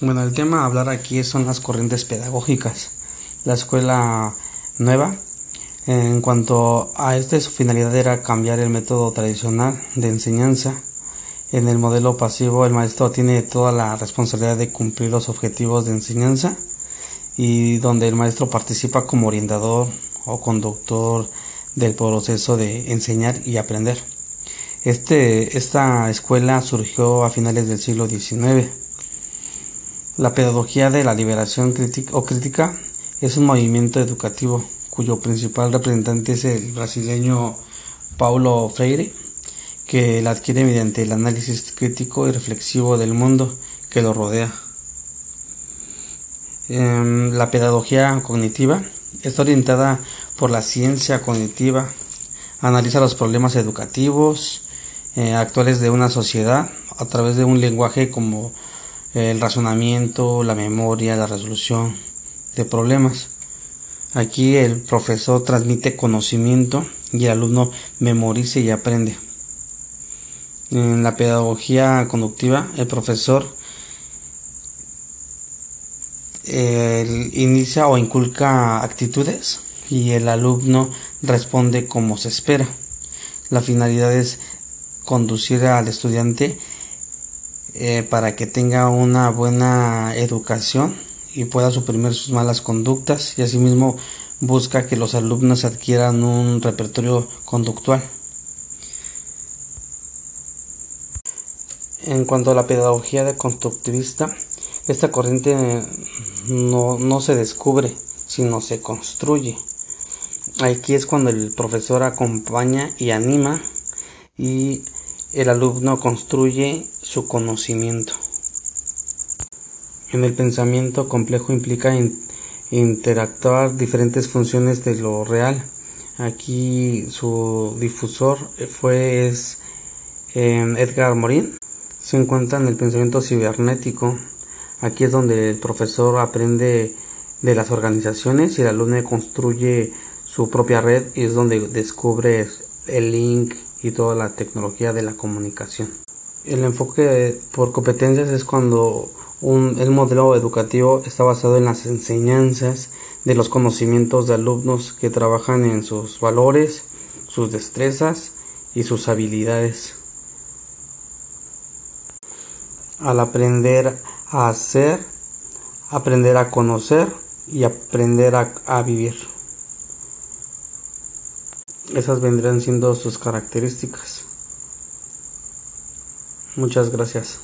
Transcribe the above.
Bueno, el tema a hablar aquí son las corrientes pedagógicas. La escuela nueva, en cuanto a esta, su finalidad era cambiar el método tradicional de enseñanza. En el modelo pasivo, el maestro tiene toda la responsabilidad de cumplir los objetivos de enseñanza y donde el maestro participa como orientador o conductor del proceso de enseñar y aprender. Este, esta escuela surgió a finales del siglo XIX la pedagogía de la liberación o crítica es un movimiento educativo cuyo principal representante es el brasileño Paulo Freire, que la adquiere mediante el análisis crítico y reflexivo del mundo que lo rodea. Em, la pedagogía cognitiva está orientada por la ciencia cognitiva, analiza los problemas educativos eh, actuales de una sociedad a través de un lenguaje como el razonamiento, la memoria, la resolución de problemas. Aquí el profesor transmite conocimiento y el alumno memoriza y aprende. En la pedagogía conductiva, el profesor inicia o inculca actitudes y el alumno responde como se espera. La finalidad es conducir al estudiante eh, para que tenga una buena educación y pueda suprimir sus malas conductas y asimismo busca que los alumnos adquieran un repertorio conductual. En cuanto a la pedagogía de constructivista, esta corriente no, no se descubre, sino se construye. Aquí es cuando el profesor acompaña y anima y el alumno construye su conocimiento. En el pensamiento complejo implica interactuar diferentes funciones de lo real. Aquí su difusor fue es, Edgar Morin. Se encuentra en el pensamiento cibernético. Aquí es donde el profesor aprende de las organizaciones y el alumno construye su propia red y es donde descubre el link y toda la tecnología de la comunicación. El enfoque por competencias es cuando un, el modelo educativo está basado en las enseñanzas de los conocimientos de alumnos que trabajan en sus valores, sus destrezas y sus habilidades. Al aprender a hacer, aprender a conocer y aprender a, a vivir. Esas vendrían siendo sus características. Muchas gracias.